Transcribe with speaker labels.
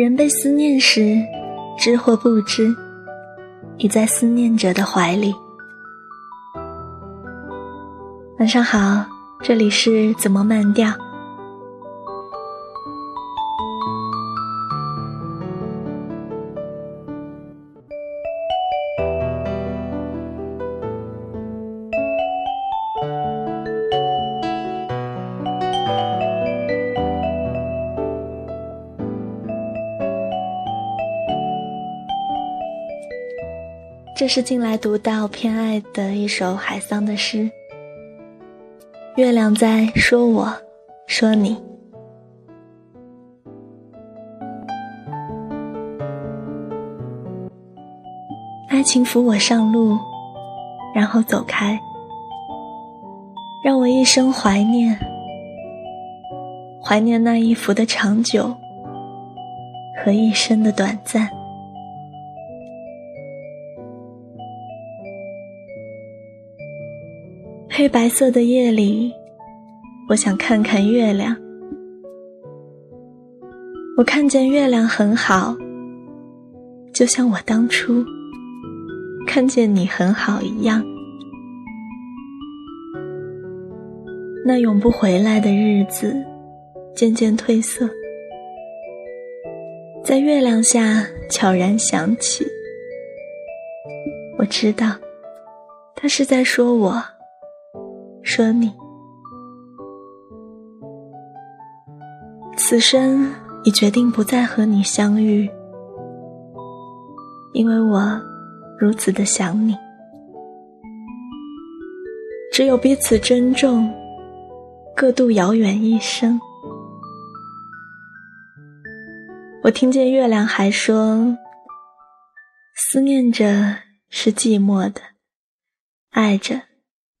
Speaker 1: 人被思念时，知或不知，已在思念者的怀里。晚上好，这里是怎么慢调。这是近来读到偏爱的一首海桑的诗。月亮在说我，说你。爱情扶我上路，然后走开，让我一生怀念，怀念那一幅的长久和一生的短暂。黑白色的夜里，我想看看月亮。我看见月亮很好，就像我当初看见你很好一样。那永不回来的日子渐渐褪色，在月亮下悄然响起。我知道，他是在说我。说你，此生已决定不再和你相遇，因为我如此的想你。只有彼此珍重，各度遥远一生。我听见月亮还说：“思念着是寂寞的，爱着。”